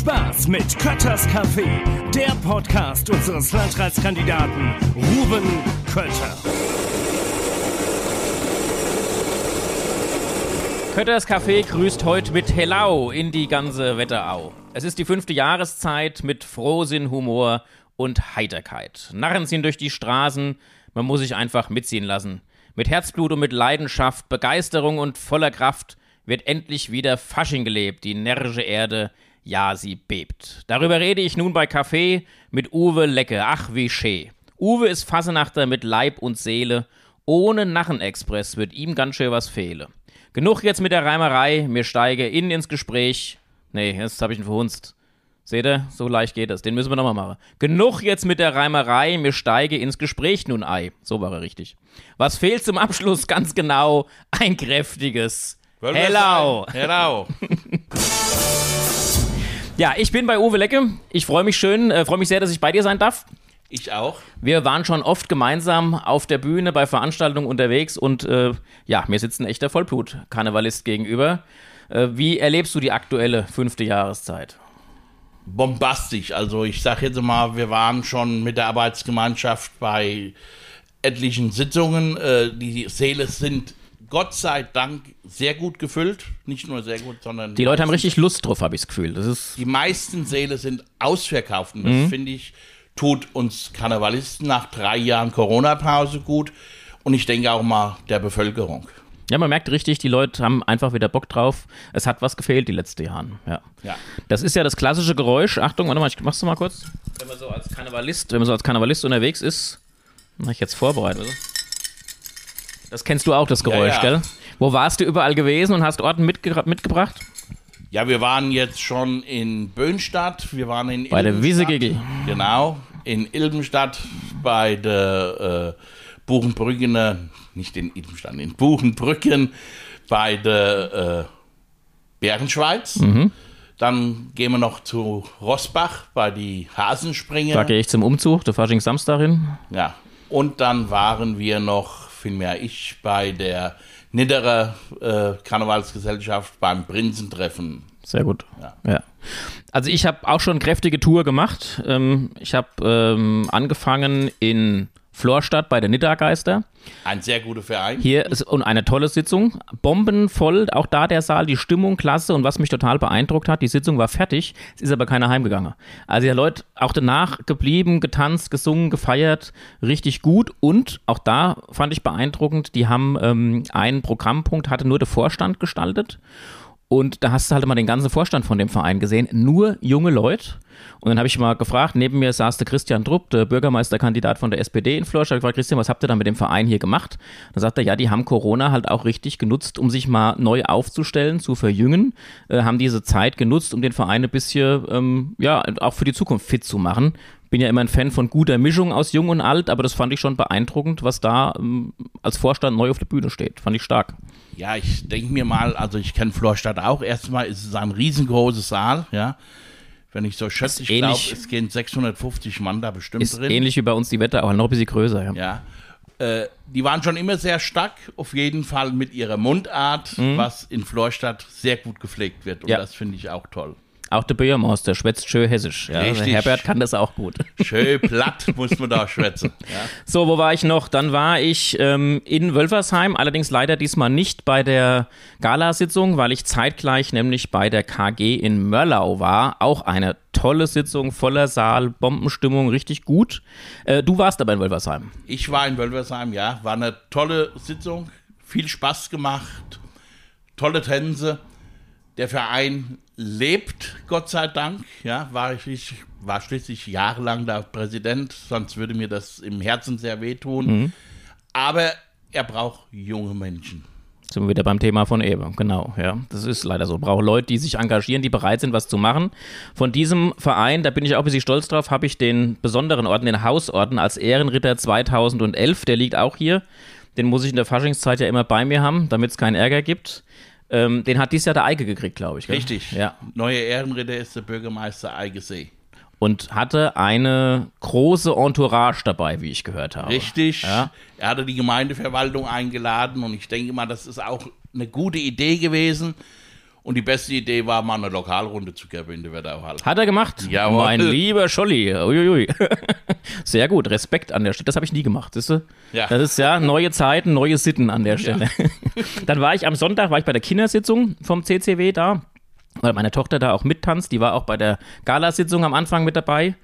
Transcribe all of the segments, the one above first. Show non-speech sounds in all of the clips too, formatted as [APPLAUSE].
Spaß mit Kötters Café, der Podcast unseres Landratskandidaten Ruben Kötter. Kötters Café grüßt heute mit Hello in die ganze Wetterau. Es ist die fünfte Jahreszeit mit Frohsinn, Humor und Heiterkeit. Narren ziehen durch die Straßen, man muss sich einfach mitziehen lassen. Mit Herzblut und mit Leidenschaft, Begeisterung und voller Kraft wird endlich wieder Fasching gelebt. Die närrische Erde, ja, sie bebt. Darüber rede ich nun bei Kaffee mit Uwe Lecke. Ach, wie schee. Uwe ist Fassenachter mit Leib und Seele. Ohne Narrenexpress wird ihm ganz schön was fehle. Genug jetzt mit der Reimerei. Mir steige innen ins Gespräch. Nee, jetzt habe ich ihn verhunzt. Seht ihr, so leicht geht das. Den müssen wir nochmal machen. Genug jetzt mit der Reimerei, mir steige ins Gespräch nun ei. So war er richtig. Was fehlt zum Abschluss ganz genau? Ein kräftiges Hello. Hello. [LAUGHS] Ja, ich bin bei Uwe Lecke. Ich freue mich schön, äh, freue mich sehr, dass ich bei dir sein darf. Ich auch. Wir waren schon oft gemeinsam auf der Bühne bei Veranstaltungen unterwegs und äh, ja, mir sitzt ein echter Vollblut-Karnevalist gegenüber. Äh, wie erlebst du die aktuelle fünfte Jahreszeit? Bombastisch. Also ich sage jetzt mal, wir waren schon mit der Arbeitsgemeinschaft bei etlichen Sitzungen. Äh, die Säle sind Gott sei Dank sehr gut gefüllt. Nicht nur sehr gut, sondern. Die Leute haben richtig Lust drauf, habe ich das Gefühl. Das ist die meisten Säle sind ausverkauft. Und das mhm. finde ich, tut uns Karnevalisten nach drei Jahren Corona-Pause gut. Und ich denke auch mal der Bevölkerung. Ja, man merkt richtig, die Leute haben einfach wieder Bock drauf. Es hat was gefehlt die letzten Jahren. Ja. ja. Das ist ja das klassische Geräusch. Achtung, warte mal, ich mach's mal kurz. Wenn man so als Karnevalist, wenn man so als Karnevalist unterwegs ist, mach ich jetzt vorbereitet. Das kennst du auch, das Geräusch, ja, ja. gell? Wo warst du überall gewesen und hast Orten mitge mitgebracht? Ja, wir waren jetzt schon in Böhnstadt, wir waren in Bei der Wiesegegel. Genau, in Ilbenstadt bei der äh, Buchenbrücken, nicht in Ilbenstadt, in Buchenbrücken bei der äh, Bärenschweiz. Mhm. Dann gehen wir noch zu Rossbach bei die Hasenspringer. Da gehe ich zum Umzug, der Fasching Samstag hin. Ja, und dann waren wir noch vielmehr ich bei der Nidderer äh, Karnevalsgesellschaft beim Prinzentreffen. Sehr gut. Ja. ja. Also ich habe auch schon kräftige Tour gemacht. Ähm, ich habe ähm, angefangen in Florstadt bei der Niddergeister. Ein sehr guter Verein. Hier ist und eine tolle Sitzung. Bombenvoll, auch da der Saal, die Stimmung klasse und was mich total beeindruckt hat, die Sitzung war fertig, es ist aber keiner heimgegangen. Also die Leute auch danach geblieben, getanzt, gesungen, gefeiert, richtig gut und auch da fand ich beeindruckend, die haben ähm, einen Programmpunkt, hatte nur der Vorstand gestaltet und da hast du halt mal den ganzen Vorstand von dem Verein gesehen. Nur junge Leute. Und dann habe ich mal gefragt, neben mir saß der Christian Drupp, der Bürgermeisterkandidat von der SPD in Florstadt. Ich gefragt, Christian, was habt ihr da mit dem Verein hier gemacht? Dann sagt er, ja, die haben Corona halt auch richtig genutzt, um sich mal neu aufzustellen, zu verjüngen. Äh, haben diese Zeit genutzt, um den Verein ein bisschen, ähm, ja, auch für die Zukunft fit zu machen bin ja immer ein Fan von guter Mischung aus Jung und Alt, aber das fand ich schon beeindruckend, was da ähm, als Vorstand neu auf der Bühne steht. Fand ich stark. Ja, ich denke mir mal, also ich kenne Florstadt auch. Erstmal ist es ein riesengroßer Saal, ja. Wenn ich so schätze, ich glaube, es gehen 650 Mann da bestimmt ist drin. Ähnlich wie bei uns die Wetter, aber noch ein bisschen größer, ja. Ja. Äh, die waren schon immer sehr stark, auf jeden Fall mit ihrer Mundart, mhm. was in Florstadt sehr gut gepflegt wird. Und ja. das finde ich auch toll. Auch der Bürgermeister schwätzt schön hessisch. Ja, Richtig. Herbert kann das auch gut. [LAUGHS] Schön platt muss man da schwätzen. Ja. So, wo war ich noch? Dann war ich ähm, in Wölfersheim, allerdings leider diesmal nicht bei der Galasitzung, weil ich zeitgleich nämlich bei der KG in Mörlau war. Auch eine tolle Sitzung, voller Saal, Bombenstimmung, richtig gut. Äh, du warst aber in Wölfersheim. Ich war in Wölfersheim, ja. War eine tolle Sitzung, viel Spaß gemacht, tolle Tänze. Der Verein lebt, Gott sei Dank. Ja, war ich war schließlich jahrelang der Präsident, sonst würde mir das im Herzen sehr wehtun. Mhm. Aber er braucht junge Menschen. Sind wir wieder beim Thema von eben, genau, ja. Das ist leider so. Braucht Leute, die sich engagieren, die bereit sind, was zu machen. Von diesem Verein, da bin ich auch ein bisschen stolz drauf, habe ich den besonderen Orden, den Hausorden als Ehrenritter 2011, der liegt auch hier. Den muss ich in der Faschingszeit ja immer bei mir haben, damit es keinen Ärger gibt. Ähm, den hat dieses Jahr der Eike gekriegt, glaube ich. Gell? Richtig. Ja. Neue Ehrenritter ist der Bürgermeister Eigesee. Und hatte eine große Entourage dabei, wie ich gehört habe. Richtig. Ja. Er hatte die Gemeindeverwaltung eingeladen und ich denke mal, das ist auch eine gute Idee gewesen. Und die beste Idee war, mal eine Lokalrunde zu geben in der Wetterau Hat er gemacht? Jawohl. Mein lieber Scholli. Uiuiui. [LAUGHS] Sehr gut, Respekt an der Stelle. Das habe ich nie gemacht, siehst du? Ja. Das ist ja neue Zeiten, neue Sitten an der Stelle. [LAUGHS] Dann war ich am Sonntag, war ich bei der Kindersitzung vom CCW da, weil meine Tochter da auch mittanzt. Die war auch bei der Galasitzung am Anfang mit dabei.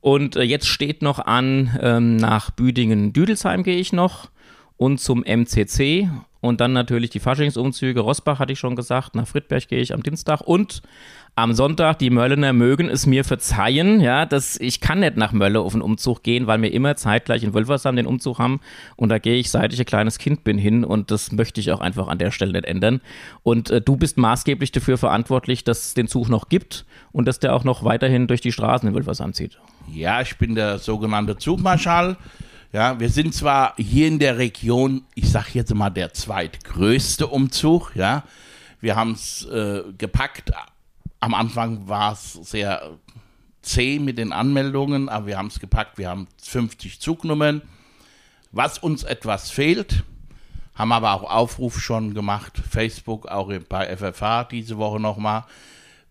Und äh, jetzt steht noch an, ähm, nach Büdingen-Düdelsheim gehe ich noch und zum MCC und dann natürlich die Faschingsumzüge. Rosbach hatte ich schon gesagt, nach Friedberg gehe ich am Dienstag und am Sonntag, die Möllener mögen es mir verzeihen, ja, dass ich kann nicht nach Mölle auf einen Umzug gehen, weil wir immer zeitgleich in Wölfersheim den Umzug haben und da gehe ich, seit ich ein kleines Kind bin, hin und das möchte ich auch einfach an der Stelle nicht ändern. Und äh, du bist maßgeblich dafür verantwortlich, dass es den Zug noch gibt und dass der auch noch weiterhin durch die Straßen in Wölfersheim zieht. Ja, ich bin der sogenannte Zugmarschall. Ja, wir sind zwar hier in der Region, ich sag jetzt mal der zweitgrößte Umzug, ja. Wir haben es äh, gepackt. Am Anfang war es sehr zäh mit den Anmeldungen, aber wir haben es gepackt. Wir haben 50 Zugnummern. Was uns etwas fehlt, haben aber auch Aufruf schon gemacht, Facebook, auch bei FFH diese Woche nochmal.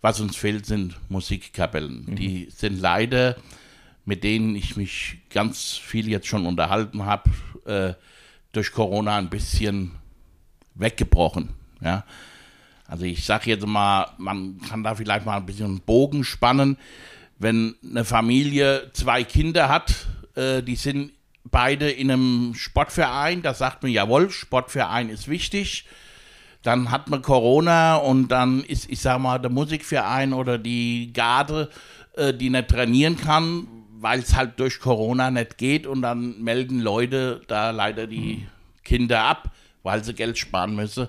Was uns fehlt, sind Musikkapellen. Die sind leider, mit denen ich mich ganz viel jetzt schon unterhalten habe, äh, durch Corona ein bisschen weggebrochen. Ja. Also ich sage jetzt mal, man kann da vielleicht mal ein bisschen einen Bogen spannen. Wenn eine Familie zwei Kinder hat, äh, die sind beide in einem Sportverein, da sagt man, jawohl, Sportverein ist wichtig. Dann hat man Corona und dann ist, ich sag mal, der Musikverein oder die Garde, äh, die nicht trainieren kann, weil es halt durch Corona nicht geht und dann melden Leute da leider die Kinder ab, weil sie Geld sparen müssen.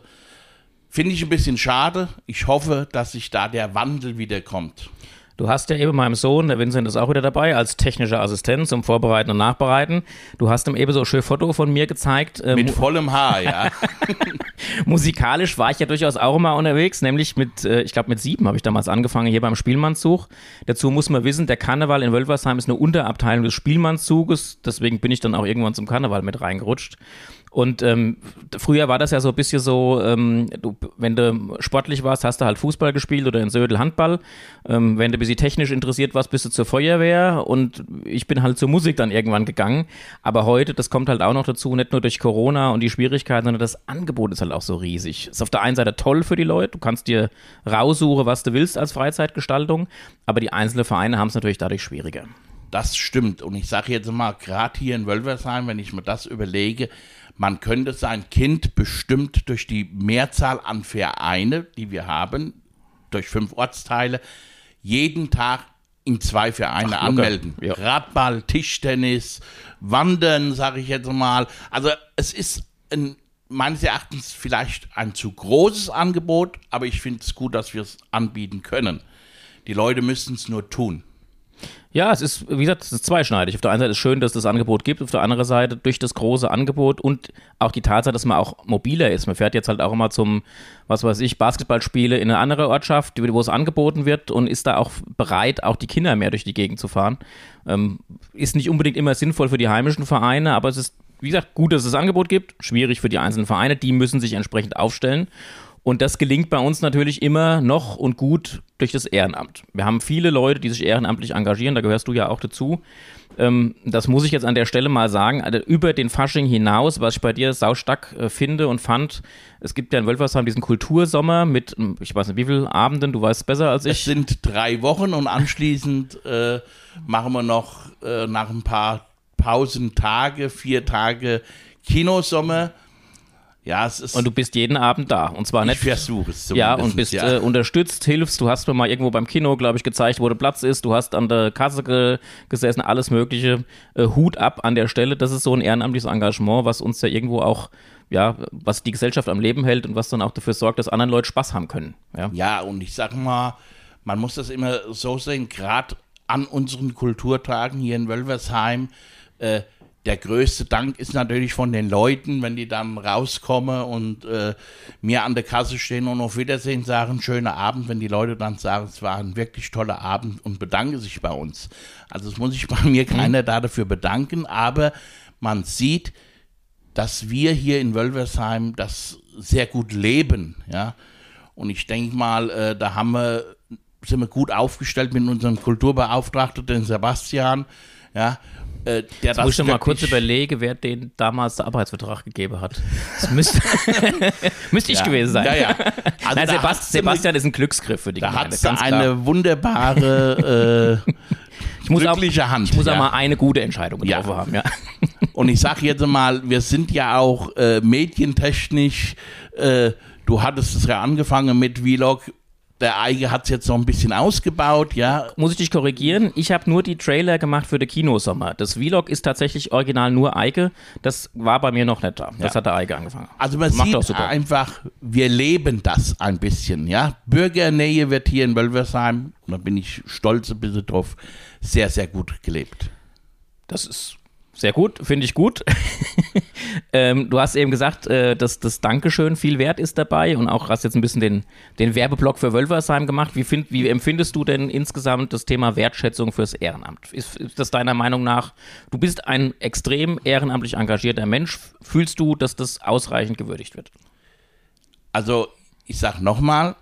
Finde ich ein bisschen schade. Ich hoffe, dass sich da der Wandel wieder kommt. Du hast ja eben meinem Sohn, der Vincent ist auch wieder dabei, als technischer Assistent zum Vorbereiten und Nachbereiten. Du hast ihm eben so ein schönes Foto von mir gezeigt. Ähm, Mit vollem Haar, ja. [LAUGHS] musikalisch war ich ja durchaus auch immer unterwegs, nämlich mit, äh, ich glaube mit sieben habe ich damals angefangen, hier beim Spielmannszug. Dazu muss man wissen, der Karneval in Wölfersheim ist eine Unterabteilung des Spielmannszuges, deswegen bin ich dann auch irgendwann zum Karneval mit reingerutscht. Und ähm, früher war das ja so ein bisschen so, ähm, du, wenn du sportlich warst, hast du halt Fußball gespielt oder in Södel Handball. Ähm, wenn du ein bisschen technisch interessiert warst, bist du zur Feuerwehr und ich bin halt zur Musik dann irgendwann gegangen. Aber heute, das kommt halt auch noch dazu, nicht nur durch Corona und die Schwierigkeiten, sondern das Angebot ist halt auch so riesig. Ist auf der einen Seite toll für die Leute, du kannst dir raussuchen, was du willst als Freizeitgestaltung, aber die einzelnen Vereine haben es natürlich dadurch schwieriger. Das stimmt. Und ich sage jetzt mal, gerade hier in Wölversheim, wenn ich mir das überlege, man könnte sein Kind bestimmt durch die Mehrzahl an Vereine, die wir haben, durch fünf Ortsteile, jeden Tag in zwei Vereine Ach, anmelden. Ja. Radball, Tischtennis, Wandern, sage ich jetzt mal. Also es ist ein, meines Erachtens vielleicht ein zu großes Angebot, aber ich finde es gut, dass wir es anbieten können. Die Leute müssen es nur tun. Ja, es ist, wie gesagt, es ist zweischneidig. Auf der einen Seite ist es schön, dass es das Angebot gibt, auf der anderen Seite durch das große Angebot und auch die Tatsache, dass man auch mobiler ist. Man fährt jetzt halt auch immer zum, was weiß ich, Basketballspiele in eine andere Ortschaft, wo es angeboten wird und ist da auch bereit, auch die Kinder mehr durch die Gegend zu fahren. Ähm, ist nicht unbedingt immer sinnvoll für die heimischen Vereine, aber es ist, wie gesagt, gut, dass es das Angebot gibt, schwierig für die einzelnen Vereine, die müssen sich entsprechend aufstellen. Und das gelingt bei uns natürlich immer noch und gut durch das Ehrenamt. Wir haben viele Leute, die sich ehrenamtlich engagieren, da gehörst du ja auch dazu. Ähm, das muss ich jetzt an der Stelle mal sagen. Also über den Fasching hinaus, was ich bei dir saustark äh, finde und fand, es gibt ja in Wölfersheim diesen Kultursommer mit, ähm, ich weiß nicht wie viele Abenden, du weißt es besser als Es ich. sind drei Wochen und anschließend äh, machen wir noch äh, nach ein paar Pausentage, vier Tage Kinosommer. Ja, es ist. Und du bist jeden Abend da. Und zwar ich nicht versuche es Ja, und bist ja. Äh, unterstützt, hilfst. Du hast mir mal irgendwo beim Kino, glaube ich, gezeigt, wo der Platz ist. Du hast an der Kasse ge gesessen, alles Mögliche. Äh, Hut ab an der Stelle. Das ist so ein ehrenamtliches Engagement, was uns ja irgendwo auch, ja, was die Gesellschaft am Leben hält und was dann auch dafür sorgt, dass anderen Leute Spaß haben können. Ja. Ja, und ich sag mal, man muss das immer so sehen, gerade an unseren Kulturtagen hier in Wölversheim, äh, der größte Dank ist natürlich von den Leuten, wenn die dann rauskommen und äh, mir an der Kasse stehen und auf Wiedersehen sagen, schöner Abend, wenn die Leute dann sagen, es war ein wirklich toller Abend und bedanken sich bei uns. Also es muss sich bei mir keiner da dafür bedanken, aber man sieht, dass wir hier in Wölversheim das sehr gut leben, ja. Und ich denke mal, äh, da haben wir, sind wir gut aufgestellt mit unserem Kulturbeauftragten, den Sebastian. Ja, äh, der Jetzt muss ich mal kurz überlegen, wer den damals den Arbeitsvertrag gegeben hat. Das müsste, [LAUGHS] müsste ich Ja. gewesen sein. Ja, ja. [LAUGHS] Also Nein, Sebast hat's eine- Sebastian ist ein Glücksgriff für die Da hat klar. eine wunderbare äh, [LAUGHS] ich muss glückliche auch, Hand. Ich muss ja. auch mal eine gute Entscheidung getroffen haben, ja. Und ich sage jetzt mal, wir sind ja auch äh, medientechnisch, äh, du hattest es ja angefangen mit Vlog, der Eige hat es jetzt noch ein bisschen ausgebaut, ja. Muss ich dich korrigieren? Ich habe nur die Trailer gemacht für den Kinosommer. Das Vlog ist tatsächlich original nur Eike. Das war bei mir noch nicht da. Das Ja. hat der Eike angefangen. Also man Macht sieht einfach, wir leben das ein bisschen, ja. Bürgernähe wird hier in Wölversheim, und da bin ich stolz ein bisschen drauf, sehr, sehr gut gelebt. Das ist sehr gut, finde ich gut. [LAUGHS] ähm, du hast eben gesagt, äh, dass das Dankeschön viel wert ist dabei und auch hast jetzt ein bisschen den, den Werbeblock für Wölversheim gemacht. Wie, find, wie empfindest du denn insgesamt das Thema Wertschätzung fürs Ehrenamt? Ist, ist das deiner Meinung nach, du bist ein extrem ehrenamtlich engagierter Mensch, fühlst du, dass das ausreichend gewürdigt wird? Also ich sage nochmal,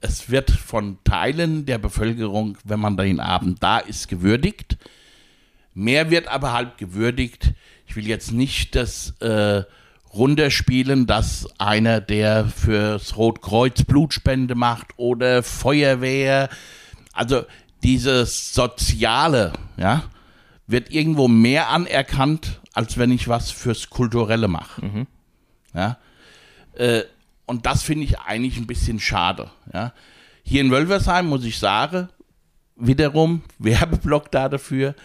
es wird von Teilen der Bevölkerung, wenn man den Abend da ist, gewürdigt. Mehr wird aber halt gewürdigt. Ich will jetzt nicht das äh, runterspielen, dass einer, der fürs Rotkreuz Blutspende macht oder Feuerwehr, also dieses Soziale, ja, wird irgendwo mehr anerkannt, als wenn ich was fürs Kulturelle mache. Ja. Äh, und das finde ich eigentlich ein bisschen schade. Ja. Hier in Wölversheim muss ich sagen, wiederum [LAUGHS] Werbeblock da dafür.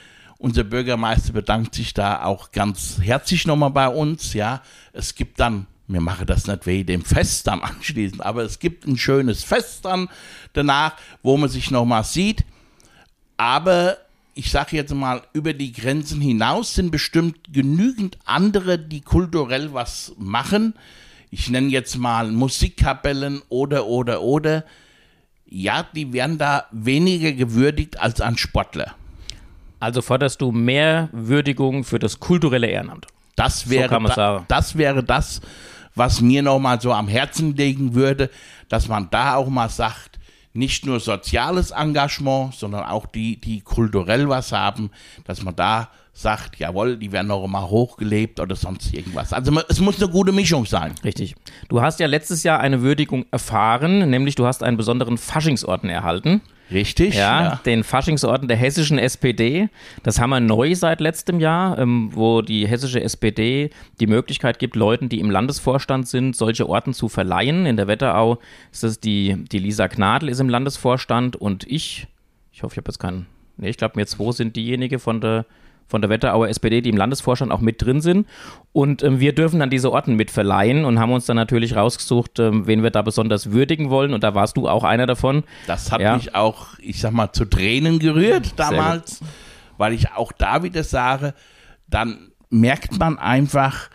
Unser Bürgermeister bedankt sich da auch ganz herzlich nochmal bei uns. Ja, es gibt dann, wir machen das nicht wegen dem Fest dann [LAUGHS] anschließend, aber es gibt ein schönes Fest dann danach, wo man sich nochmal sieht. Aber ich sage jetzt mal, über die Grenzen hinaus sind bestimmt genügend andere, die kulturell was machen. Ich nenne jetzt mal Musikkapellen oder, oder, oder. Ja, die werden da weniger gewürdigt als ein Sportler. Also forderst du mehr Würdigung für das kulturelle Ehrenamt? Das wäre, man da, das wäre das, was mir nochmal so am Herzen liegen würde, dass man da auch mal sagt, nicht nur soziales Engagement, sondern auch die, die kulturell was haben, dass man da sagt, jawohl, die werden noch mal hochgelebt oder sonst irgendwas. Also es muss eine gute Mischung sein. Richtig. Du hast ja letztes Jahr eine Würdigung erfahren, nämlich du hast einen besonderen Faschingsorden erhalten. Richtig? Ja, den Faschingsorden der hessischen SPD. Das haben wir neu seit letztem Jahr, ähm, wo die hessische SPD die Möglichkeit gibt, Leuten, die im Landesvorstand sind, solche Orden zu verleihen. In der Wetterau ist das die, die Lisa Gnadl ist im Landesvorstand und ich, ich hoffe, ich habe jetzt keinen, nee, ich glaube, mir zwei sind diejenigen von der von der Wetterauer SPD, die im Landesvorstand auch mit drin sind. Und ähm, wir dürfen dann diese Orden mit verleihen und haben uns dann natürlich rausgesucht, ähm, wen wir da besonders würdigen wollen. Und da warst du auch einer davon. Das hat Ja. mich auch, ich sag mal, zu Tränen gerührt damals, weil ich auch da wieder sage, dann merkt man einfach,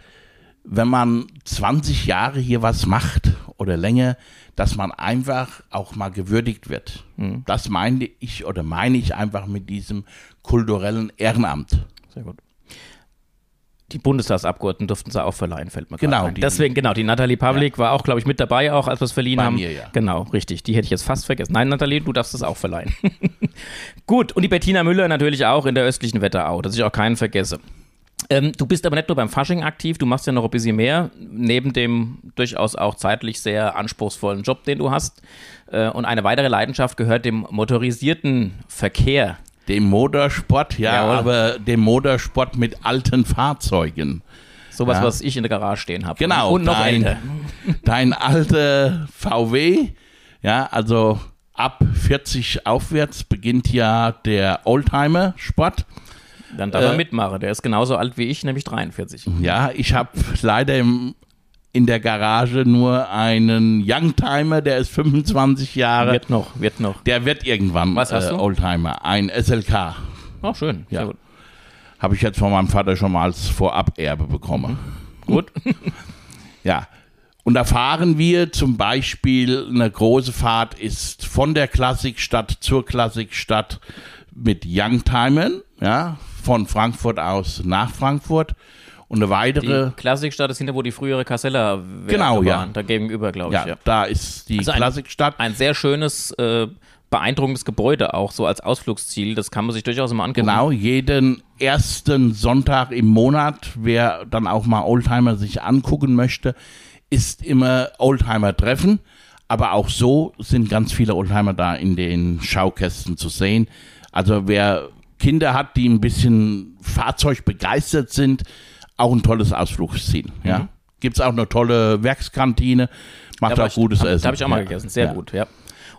wenn man 20 Jahre hier was macht oder länger, dass man einfach auch mal gewürdigt wird. Mhm. Das meine ich oder meine ich einfach mit diesem kulturellen Ehrenamt. Sehr gut. Die Bundestagsabgeordneten durften sie auch verleihen, fällt mir Genau, gerade ein. die- Deswegen, genau, die Nathalie Pavlik war auch, glaube ich, mit dabei, auch als wir es verliehen Bei haben. mir, ja. Genau, richtig. Die hätte ich jetzt fast vergessen. Nein, Nathalie, du darfst es auch verleihen. [LAUGHS] Gut, und die Bettina Müller natürlich auch in der östlichen Wetterau, dass ich auch keinen vergesse. Ähm, du bist aber nicht nur beim Fasching aktiv, du machst ja noch ein bisschen mehr, neben dem durchaus auch zeitlich sehr anspruchsvollen Job, den du hast. Äh, und eine weitere Leidenschaft gehört dem motorisierten Verkehr. Dem Motorsport, ja, Jawohl. aber dem Motorsport mit alten Fahrzeugen. Sowas, Ja. was ich in der Garage stehen habe. Genau, Und noch dein, älter. [LAUGHS] [LAUGHS] dein alter VW, ja, also ab 40 aufwärts beginnt ja der Oldtimer-Sport. Dann darf er Äh, mitmachen. Der ist genauso alt wie ich, nämlich 43. Ja, ich habe leider im, in der Garage nur einen Youngtimer, der ist 25 Jahre. Wird noch, wird noch. der wird irgendwann Was hast äh, du? Oldtimer, ein SLK. Auch schön. Ja. Sehr gut. Habe ich jetzt von meinem Vater schon mal als Voraberbe bekommen. gut. [LAUGHS] Ja. Und da fahren wir zum Beispiel, eine große Fahrt ist von der Klassikstadt zur Klassikstadt mit Youngtimern, ja, von Frankfurt aus nach Frankfurt. Und eine weitere. Die Klassikstadt ist hinter, wo die frühere Kasseler Genau, ja. waren. Da gegenüber, glaube ich. ja, Ja. da ist die Also ein- Klassikstadt. Ein sehr schönes, äh, beeindruckendes Gebäude auch, so als Ausflugsziel. Das kann man sich durchaus mal angucken. Genau, jeden ersten Sonntag im Monat, wer dann auch mal Oldtimer sich angucken möchte, ist immer Oldtimer-Treffen. Aber auch so sind ganz viele Oldtimer da in den Schaukästen zu sehen. Also wer Kinder hat, die ein bisschen Fahrzeug begeistert sind, auch ein tolles Ausflugsziel. Ja. Gibt es auch eine tolle Werkskantine, macht auch ich- gutes hab- Essen. Da habe ich auch mal Ja. gegessen. Sehr Ja. gut, ja.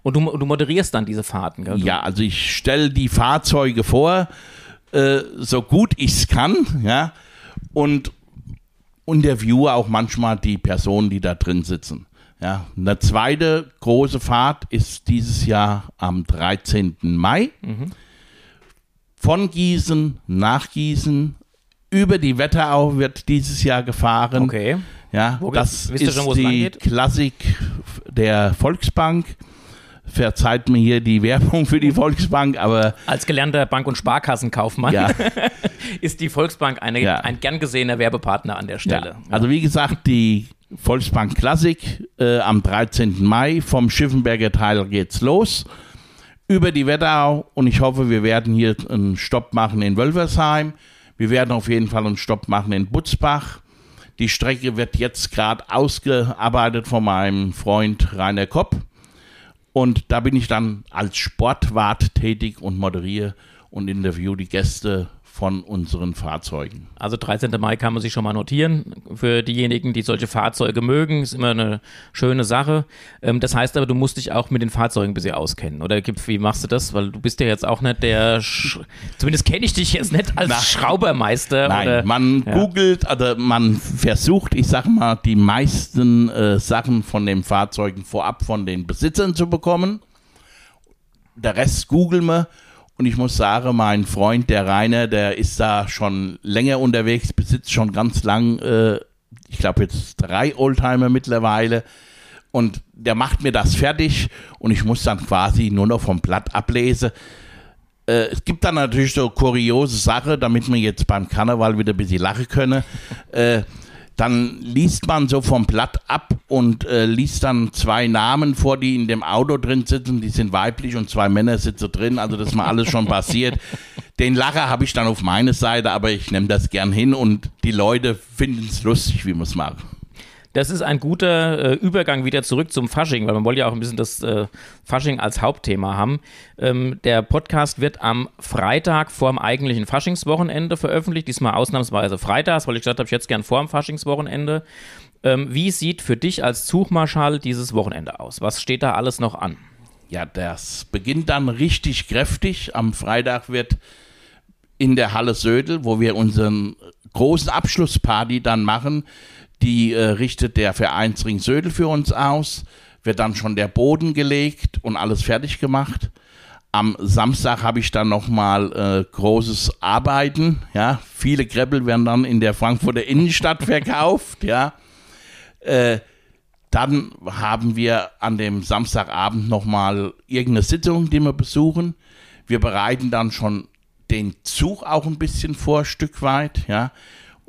Und du, du moderierst dann diese Fahrten, gell? Ja, also ich stelle die Fahrzeuge vor, äh, so gut ich es kann, ja, und interviewe auch manchmal die Personen, die da drin sitzen. Ja, eine zweite große Fahrt ist dieses Jahr am 13. Mai. Von Gießen nach Gießen über die Wetterau wird dieses Jahr gefahren. Okay. Ja, Wo das ist schon, die? Klassik der Volksbank. Verzeiht mir hier die Werbung für die Volksbank, aber Als gelernter Bank- und Sparkassenkaufmann ja, [LAUGHS] ist die Volksbank eine, Ja. ein gern gesehener Werbepartner an der Stelle. ja. Also wie gesagt, die Volksbank Klassik äh, am 13. Mai vom Schiffenberger Teil geht's los über die Wetterau und ich hoffe, wir werden hier einen Stopp machen in Wölversheim. Wir werden auf jeden Fall einen Stopp machen in Butzbach. Die Strecke wird jetzt gerade ausgearbeitet von meinem Freund Rainer Kopp. Und da bin ich dann als Sportwart tätig und moderiere und interview die Gäste von unseren Fahrzeugen. Also 13. Mai kann man sich schon mal notieren. Für diejenigen, die solche Fahrzeuge mögen, ist immer eine schöne Sache. Ähm, das heißt aber, du musst dich auch mit den Fahrzeugen ein bisschen auskennen. Oder wie machst du das? Weil du bist ja jetzt auch nicht der, Sch zumindest kenne ich dich jetzt nicht als Na. Schraubermeister. Nein, oder, man ja. googelt, also man versucht, ich sag mal, die meisten äh, Sachen von den Fahrzeugen vorab von den Besitzern zu bekommen. Der Rest googeln wir. Und ich muss sagen, mein Freund, der Rainer, der ist da schon länger unterwegs, besitzt schon ganz lang, äh, ich glaube jetzt drei Oldtimer mittlerweile. Und der macht mir das fertig und ich muss dann quasi nur noch vom Blatt ablesen. Äh, es gibt dann natürlich so kuriose Sache, damit wir jetzt beim Karneval wieder ein bisschen lachen können. Dann liest man so vom Blatt ab und äh, liest dann zwei Namen vor, die in dem Auto drin sitzen. Die sind weiblich und zwei Männer sitzen drin. Also das ist mal alles schon passiert. Den Lacher habe ich dann auf meine Seite, aber ich nehme das gern hin und die Leute finden es lustig, wie wir es machen. Das ist ein guter äh, Übergang wieder zurück zum Fasching, weil man wollte ja auch ein bisschen das äh, Fasching als Hauptthema haben. Ähm, der Podcast wird am Freitag vor dem eigentlichen Faschingswochenende veröffentlicht, diesmal ausnahmsweise freitags, weil ich gesagt habe, ich jetzt gern vor dem Faschingswochenende. Ähm, wie sieht für dich als Zugmarschall dieses Wochenende aus? Was steht da alles noch an? Ja, das beginnt dann richtig kräftig. Am Freitag wird in der Halle Södel, wo wir unseren großen Abschlussparty dann machen, die äh, richtet der Vereinsring Södel für uns aus, wird dann schon der Boden gelegt und alles fertig gemacht. Am Samstag habe ich dann nochmal äh, großes Arbeiten, ja, viele Kreppel werden dann in der Frankfurter Innenstadt verkauft, ja. Äh, dann haben wir an dem Samstagabend nochmal irgendeine Sitzung, die wir besuchen. Wir bereiten dann schon den Zug auch ein bisschen vor, Stück weit, ja.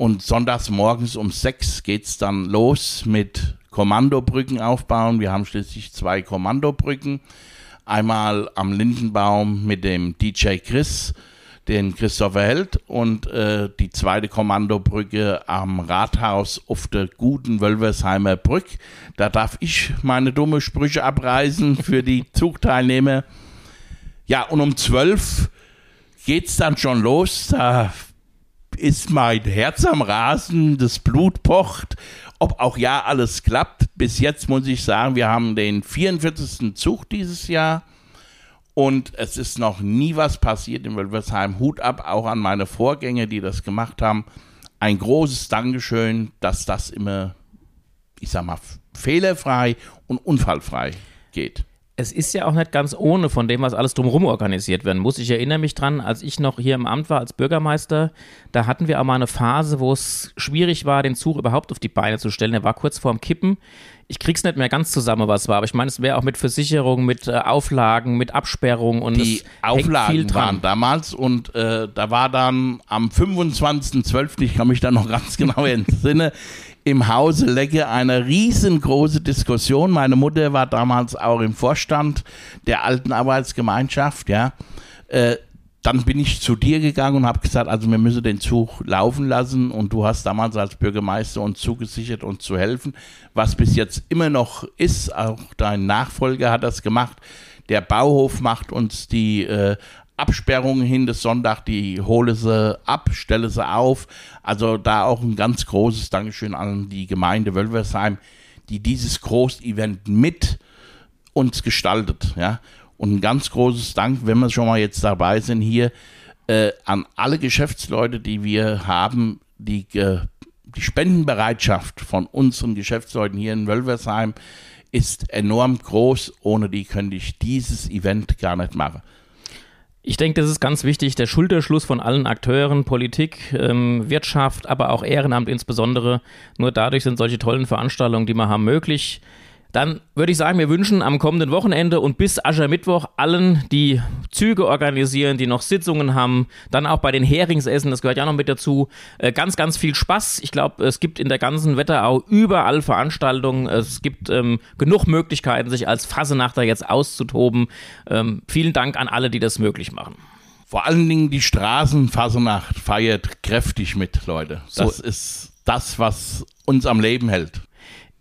Und sonntags morgens um sechs geht's dann los mit Kommandobrücken aufbauen. Wir haben schließlich zwei Kommandobrücken. Einmal am Lindenbaum mit dem DJ Chris, den Christopher Held, und äh, die zweite Kommandobrücke am Rathaus auf der guten Wölversheimer Brück. Da darf ich meine dumme Sprüche abreißen für die [LAUGHS] Zugteilnehmer. Ja, und um zwölf geht's dann schon los. Da ist mein Herz am Rasen, das Blut pocht, ob auch ja alles klappt. Bis jetzt muss ich sagen, wir haben den 44. Zug dieses Jahr und es ist noch nie was passiert in Wölversheim. Hut ab auch an meine Vorgänger, die das gemacht haben. Ein großes Dankeschön, dass das immer, ich sag mal, fehlerfrei und unfallfrei geht. Es ist ja auch nicht ganz ohne von dem, was alles drumherum organisiert werden muss. Ich erinnere mich dran, als ich noch hier im Amt war als Bürgermeister, da hatten wir auch mal eine Phase, wo es schwierig war, den Zug überhaupt auf die Beine zu stellen. Der war kurz vorm Kippen. Ich krieg's nicht mehr ganz zusammen, was war, aber ich meine, es wäre auch mit Versicherung, mit äh, Auflagen, mit Absperrung und die Auflagen waren damals und äh, da war dann am 25.12., ich kann mich da noch [LAUGHS] ganz genau entsinnen, im Hause Legge eine riesengroße Diskussion. Meine Mutter war damals auch im Vorstand der alten Arbeitsgemeinschaft, ja. Äh, dann bin ich zu dir gegangen und habe gesagt, also wir müssen den Zug laufen lassen und du hast damals als Bürgermeister uns zugesichert, uns zu helfen, was bis jetzt immer noch ist. Auch dein Nachfolger hat das gemacht. Der Bauhof macht uns die äh, Absperrungen hin des Sonntag, die hole sie ab, stelle sie auf. Also da auch ein ganz großes Dankeschön an die Gemeinde Wölversheim, die dieses Groß-Event mit uns gestaltet. Ja? Und ein ganz großes Dank, wenn wir schon mal jetzt dabei sind hier, äh, an alle Geschäftsleute, die wir haben, die, äh, die Spendenbereitschaft von unseren Geschäftsleuten hier in Wölversheim ist enorm groß. Ohne die könnte ich dieses Event gar nicht machen. Ich denke, das ist ganz wichtig, der Schulterschluss von allen Akteuren, Politik, ähm, Wirtschaft, aber auch Ehrenamt insbesondere. Nur dadurch sind solche tollen Veranstaltungen, die wir haben, möglich. Dann würde ich sagen, wir wünschen am kommenden Wochenende und bis Aschermittwoch allen, die Züge organisieren, die noch Sitzungen haben, dann auch bei den Heringsessen, das gehört ja noch mit dazu, äh, ganz, ganz viel Spaß. Ich glaube, es gibt in der ganzen Wetterau überall Veranstaltungen. Es gibt ähm, genug Möglichkeiten, sich als Fasenachter jetzt auszutoben. Ähm, vielen Dank an alle, die das möglich machen. Vor allen Dingen die Straßenfasenacht feiert kräftig mit, Leute. Das so. ist das, was uns am Leben hält.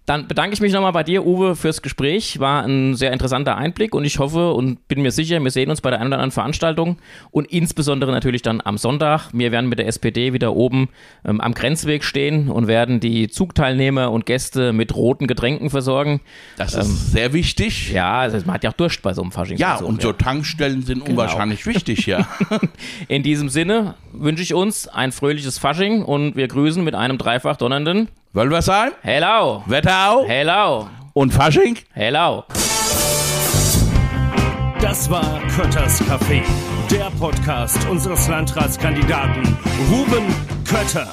Dann bedanke ich mich nochmal bei dir, Uwe, fürs Gespräch. War ein sehr interessanter Einblick und ich hoffe und bin mir sicher, wir sehen uns bei der einen oder anderen Veranstaltung und insbesondere natürlich dann am Sonntag. Wir werden mit der SPD wieder oben ähm, am Grenzweg stehen und werden die Zugteilnehmer und Gäste mit roten Getränken versorgen. Das ist ähm, sehr wichtig. Ja, also man hat ja auch Durst bei so einem Fasching. Ja, und so Tankstellen sind genau. unwahrscheinlich wichtig, ja. [LAUGHS] In diesem Sinne wünsche ich uns ein fröhliches Fasching und wir grüßen mit einem dreifach donnernden wollen wir sein? Hello. Wetterau. Hello. Und Fasching? Hello. Das war Kötters Café, der Podcast unseres Landratskandidaten Ruben Kötter.